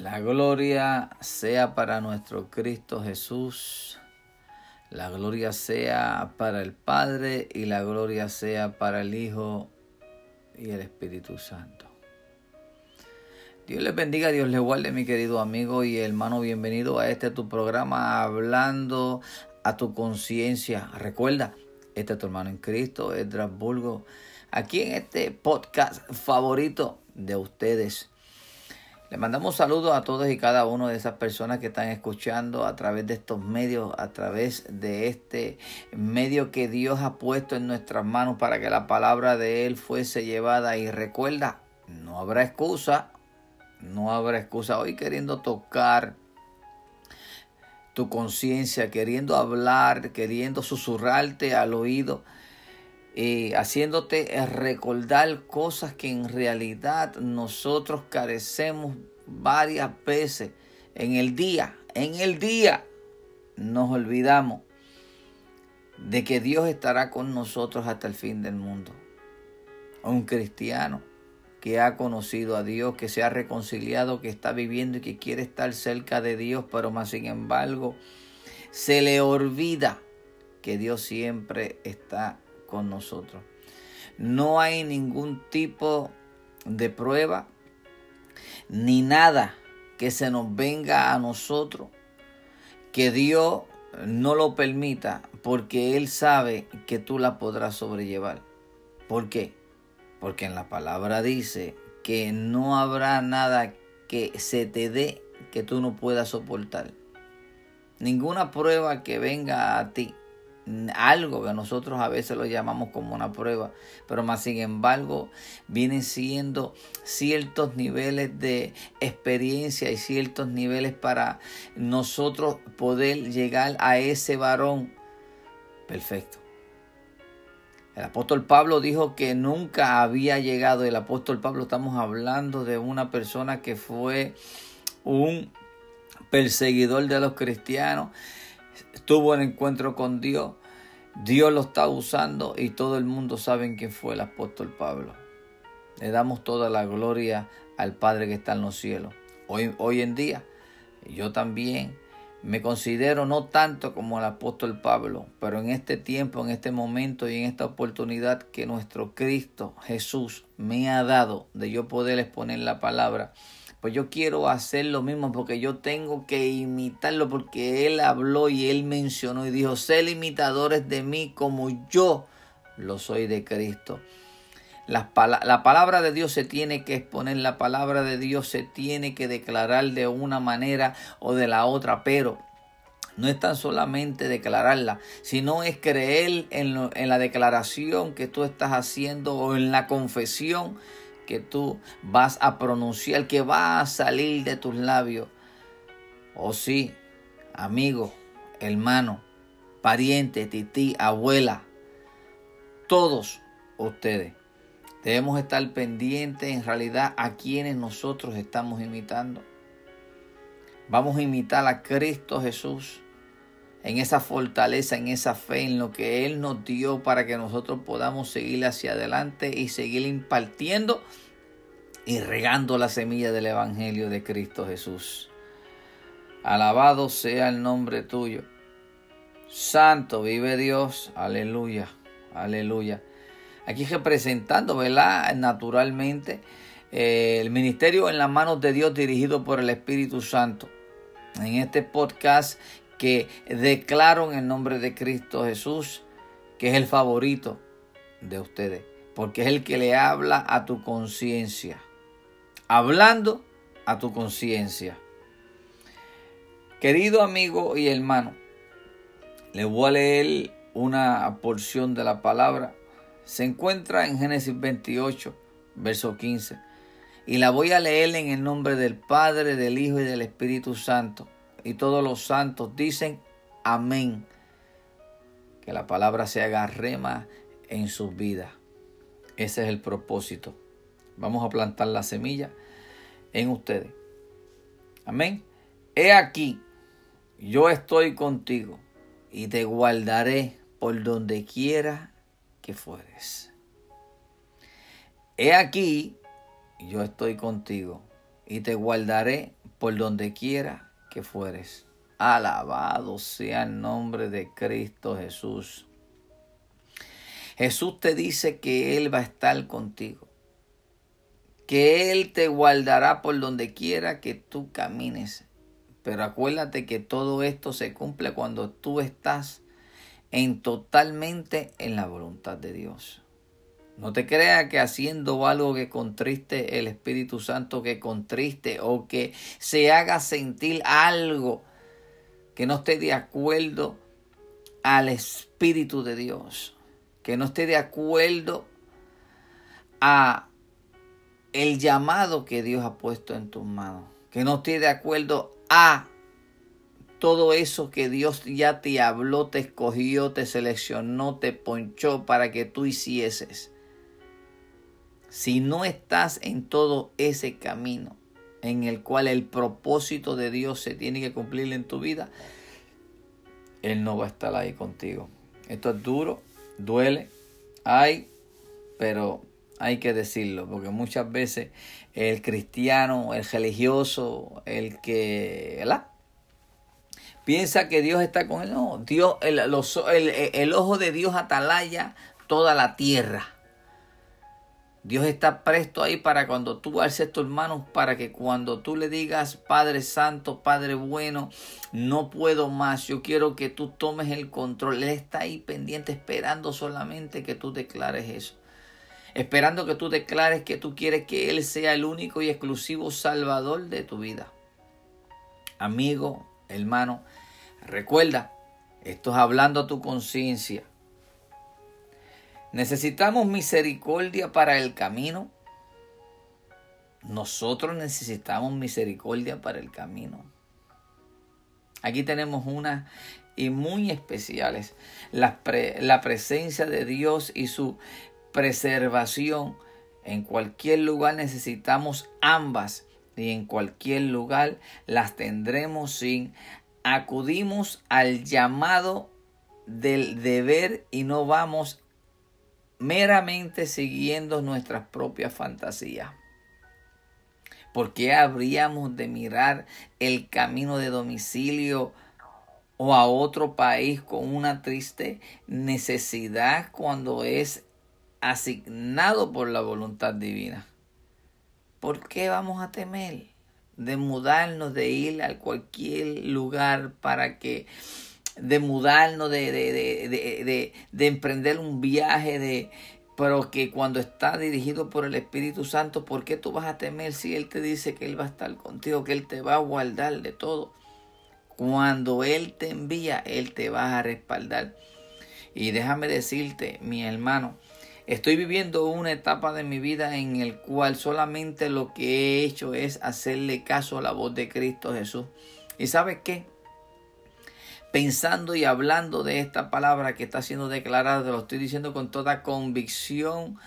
La gloria sea para nuestro Cristo Jesús. La gloria sea para el Padre y la gloria sea para el Hijo y el Espíritu Santo. Dios les bendiga, Dios les guarde, mi querido amigo y hermano. Bienvenido a este tu programa hablando a tu conciencia. Recuerda, este es tu hermano en Cristo, Edras Bulgo. Aquí en este podcast favorito de ustedes le mandamos saludos a todos y cada uno de esas personas que están escuchando a través de estos medios, a través de este medio que Dios ha puesto en nuestras manos para que la palabra de Él fuese llevada. Y recuerda, no habrá excusa, no habrá excusa hoy queriendo tocar tu conciencia, queriendo hablar, queriendo susurrarte al oído haciéndote recordar cosas que en realidad nosotros carecemos varias veces en el día. En el día nos olvidamos de que Dios estará con nosotros hasta el fin del mundo. Un cristiano que ha conocido a Dios, que se ha reconciliado, que está viviendo y que quiere estar cerca de Dios, pero más sin embargo se le olvida que Dios siempre está con nosotros. No hay ningún tipo de prueba ni nada que se nos venga a nosotros que Dios no lo permita porque Él sabe que tú la podrás sobrellevar. ¿Por qué? Porque en la palabra dice que no habrá nada que se te dé que tú no puedas soportar. Ninguna prueba que venga a ti algo que nosotros a veces lo llamamos como una prueba, pero más sin embargo vienen siendo ciertos niveles de experiencia y ciertos niveles para nosotros poder llegar a ese varón perfecto. El apóstol Pablo dijo que nunca había llegado, el apóstol Pablo estamos hablando de una persona que fue un perseguidor de los cristianos, tuvo el encuentro con Dios, Dios lo está usando y todo el mundo sabe quién fue el apóstol Pablo. Le damos toda la gloria al Padre que está en los cielos. Hoy, hoy en día, yo también me considero no tanto como el apóstol Pablo, pero en este tiempo, en este momento y en esta oportunidad que nuestro Cristo Jesús me ha dado de yo poder exponer la palabra, pues yo quiero hacer lo mismo porque yo tengo que imitarlo porque Él habló y Él mencionó y dijo, ser imitadores de mí como yo lo soy de Cristo. La, la, palabra de Dios se tiene que exponer, la palabra de Dios se tiene que declarar de una manera o de la otra, pero no es tan solamente declararla, sino es creer en, en la declaración que tú estás haciendo o en la confesión que tú vas a pronunciar, que va a salir de tus labios. Oh sí, amigo, hermano, pariente, tití, abuela, todos ustedes. Debemos estar pendientes en realidad a quienes nosotros estamos imitando. Vamos a imitar a Cristo Jesús en esa fortaleza, en esa fe, en lo que Él nos dio para que nosotros podamos seguir hacia adelante y seguir impartiendo y regando la semilla del Evangelio de Cristo Jesús. Alabado sea el nombre tuyo. Santo vive Dios. Aleluya. Aleluya. Aquí representando, ¿verdad? Naturalmente, eh, el ministerio en las manos de Dios dirigido por el Espíritu Santo. En este podcast que declaro en el nombre de Cristo Jesús, que es el favorito de ustedes, porque es el que le habla a tu conciencia, hablando a tu conciencia. Querido amigo y hermano, le voy a leer una porción de la palabra. Se encuentra en Génesis 28, verso 15. Y la voy a leer en el nombre del Padre, del Hijo y del Espíritu Santo y todos los santos dicen amén. Que la palabra se haga rema en sus vidas. Ese es el propósito. Vamos a plantar la semilla en ustedes. Amén. He aquí, yo estoy contigo y te guardaré por donde quiera que fueres. He aquí, yo estoy contigo y te guardaré por donde quiera que fueres. Alabado sea el nombre de Cristo Jesús. Jesús te dice que Él va a estar contigo, que Él te guardará por donde quiera que tú camines. Pero acuérdate que todo esto se cumple cuando tú estás en totalmente en la voluntad de Dios. No te creas que haciendo algo que contriste el Espíritu Santo, que contriste o que se haga sentir algo que no esté de acuerdo al Espíritu de Dios que no esté de acuerdo a el llamado que Dios ha puesto en tus manos, que no esté de acuerdo a todo eso que Dios ya te habló, te escogió, te seleccionó, te ponchó para que tú hicieses. Si no estás en todo ese camino en el cual el propósito de Dios se tiene que cumplir en tu vida, Él no va a estar ahí contigo. Esto es duro, duele, hay, pero hay que decirlo, porque muchas veces el cristiano, el religioso, el que, ¿verdad? Piensa que Dios está con él. No, Dios, el, el ojo de Dios atalaya toda la tierra. Dios está presto ahí para cuando tú alces tus manos, para que cuando tú le digas, Padre Santo, Padre bueno, no puedo más, yo quiero que tú tomes el control. Él está ahí pendiente, esperando solamente que tú declares eso. Esperando que tú declares que tú quieres que Él sea el único y exclusivo Salvador de tu vida. Amigo, hermano, recuerda, esto es hablando a tu conciencia. Necesitamos misericordia para el camino. Nosotros necesitamos misericordia para el camino. Aquí tenemos unas y muy especiales. La, presencia de Dios y su preservación. En cualquier lugar necesitamos ambas y en cualquier lugar las tendremos sin acudimos al llamado del deber y no vamos meramente siguiendo nuestras propias fantasías. ¿Por qué habríamos de mirar el camino de domicilio o a otro país con una triste necesidad cuando es asignado por la voluntad divina? ¿Por qué vamos a temer de mudarnos, de ir a cualquier lugar para que de mudarnos, de, de, de, de, emprender un viaje, de, pero que cuando está dirigido por el Espíritu Santo, ¿por qué tú vas a temer si Él te dice que Él va a estar contigo, que Él te va a guardar de todo? Cuando Él te envía, Él te va a respaldar. Y déjame decirte, mi hermano, estoy viviendo una etapa de mi vida en el cual solamente lo que he hecho es hacerle caso a la voz de Cristo Jesús. ¿Y sabes qué? Pensando y hablando de esta palabra que está siendo declarada, lo estoy diciendo con toda convicción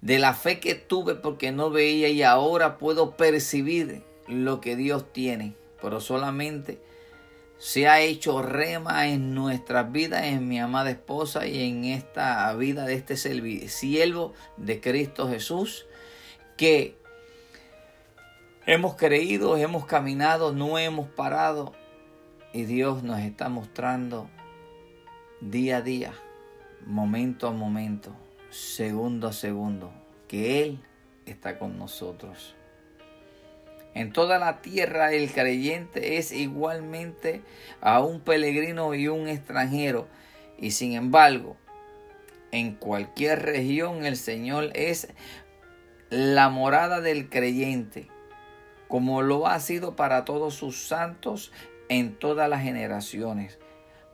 de la fe que tuve porque no veía y ahora puedo percibir lo que Dios tiene, pero solamente se ha hecho rema en nuestras vidas, en mi amada esposa y en esta vida de este siervo de Cristo Jesús, que hemos creído, hemos caminado, no hemos parado y Dios nos está mostrando día a día, momento a momento, segundo a segundo, que Él está con nosotros. En toda la tierra el creyente es igualmente a un peregrino y un extranjero. Y sin embargo, en cualquier región el Señor es la morada del creyente, como lo ha sido para todos sus santos en todas las generaciones.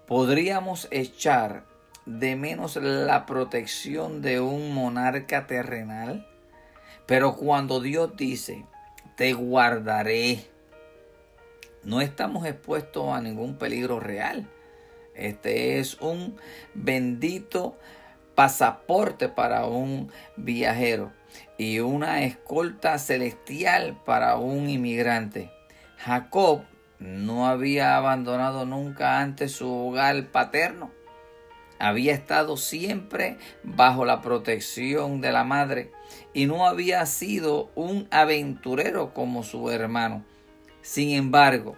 Podríamos echar de menos la protección de un monarca terrenal, pero cuando Dios dice, te guardaré, no estamos expuestos a ningún peligro real. Este es un bendito pasaporte para un viajero y una escolta celestial para un inmigrante. Jacob no había abandonado nunca antes su hogar paterno. Había estado siempre bajo la protección de la madre y no había sido un aventurero como su hermano. Sin embargo,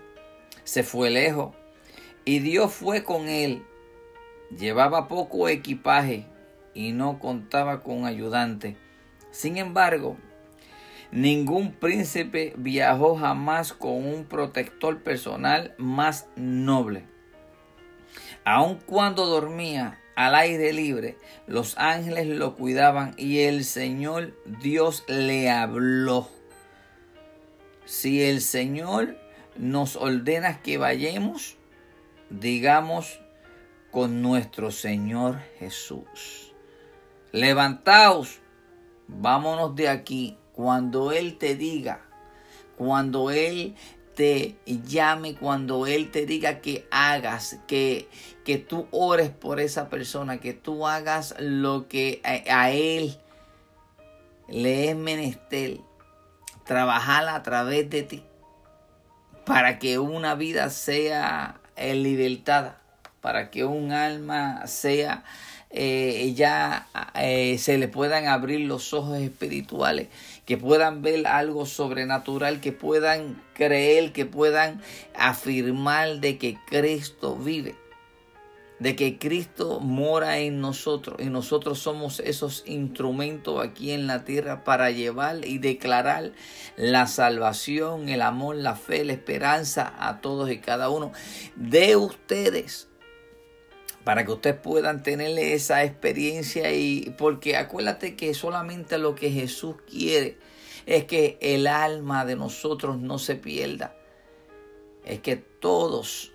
se fue lejos y Dios fue con él. Llevaba poco equipaje y no contaba con ayudante. Sin embargo, ningún príncipe viajó jamás con un protector personal más noble. Aun cuando dormía al aire libre, los ángeles lo cuidaban y el Señor Dios le habló. Si el Señor nos ordena que vayamos, digamos con nuestro Señor Jesús. Levantaos, vámonos de aquí. Cuando Él te diga, cuando Él te llame, cuando Él te diga que hagas, que, que tú ores por esa persona, que tú hagas lo que a, Él le es menester, trabajar a través de ti para que una vida sea eh, libertada, para que un alma sea eh, ya eh, se le puedan abrir los ojos espirituales, que puedan ver algo sobrenatural, que puedan creer, que puedan afirmar de que Cristo vive de que Cristo mora en nosotros y nosotros somos esos instrumentos aquí en la tierra para llevar y declarar la salvación, el amor, la fe, la esperanza a todos y cada uno de ustedes para que ustedes puedan tener esa experiencia y porque acuérdate que solamente lo que Jesús quiere es que el alma de nosotros no se pierda. Es que todos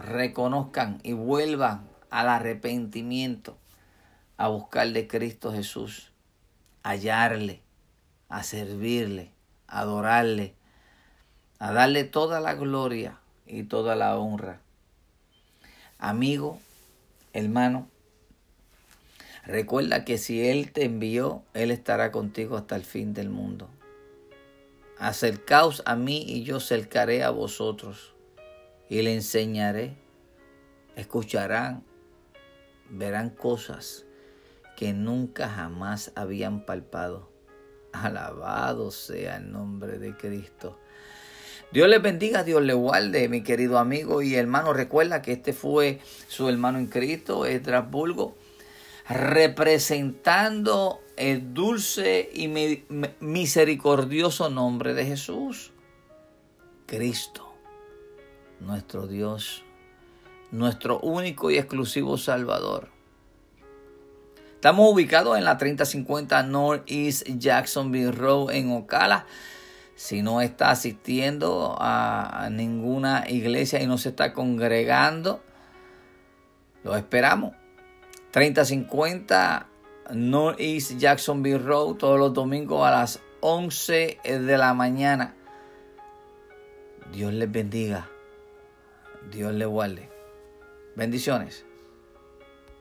reconozcan y vuelvan al arrepentimiento, a buscar de Cristo Jesús, hallarle, a servirle, a adorarle, a darle toda la gloria y toda la honra. Amigo, hermano, recuerda que si Él te envió, Él estará contigo hasta el fin del mundo. Acercaos a mí y yo cercaré a vosotros y le enseñaré. Escucharán, verán cosas que nunca jamás habían palpado. Alabado sea el nombre de Cristo. Dios les bendiga, Dios le guarde, mi querido amigo y hermano. Recuerda que este fue su hermano en Cristo, Estrasburgo, representando el dulce y misericordioso nombre de Jesús. Cristo nuestro Dios, nuestro único y exclusivo Salvador. Estamos ubicados en la 3050 Northeast Jacksonville Road en Ocala. Si no está asistiendo a ninguna iglesia y no se está congregando, lo esperamos. 3050 Northeast Jacksonville Road todos los domingos a las 11 de la mañana. Dios les bendiga. Dios le guarde. Bendiciones.